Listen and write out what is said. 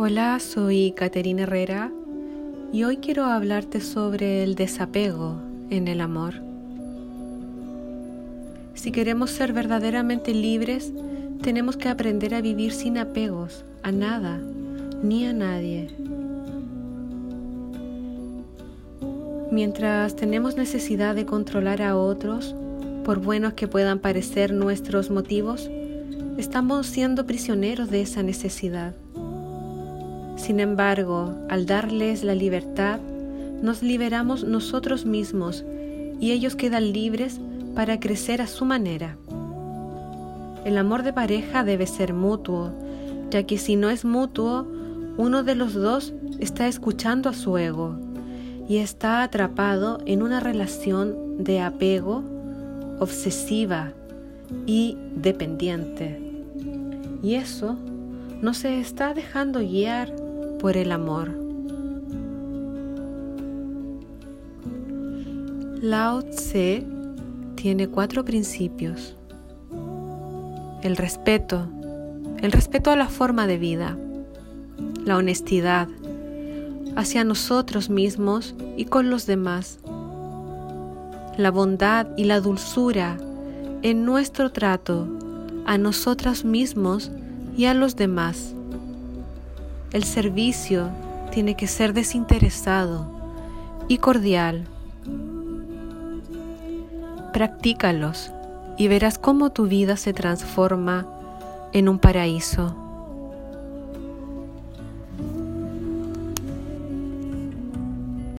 Hola, soy Caterina Herrera y hoy quiero hablarte sobre el desapego en el amor. Si queremos ser verdaderamente libres, tenemos que aprender a vivir sin apegos a nada ni a nadie. Mientras tenemos necesidad de controlar a otros, por buenos que puedan parecer nuestros motivos, estamos siendo prisioneros de esa necesidad. Sin embargo, al darles la libertad, nos liberamos nosotros mismos y ellos quedan libres para crecer a su manera. El amor de pareja debe ser mutuo, ya que si no es mutuo, uno de los dos está escuchando a su ego y está atrapado en una relación de apego obsesiva y dependiente. Y eso no se está dejando guiar por el amor. Lao Tse tiene cuatro principios. El respeto, el respeto a la forma de vida, la honestidad hacia nosotros mismos y con los demás, la bondad y la dulzura en nuestro trato a nosotros mismos y a los demás el servicio tiene que ser desinteresado y cordial. Practícalos y verás cómo tu vida se transforma en un paraíso.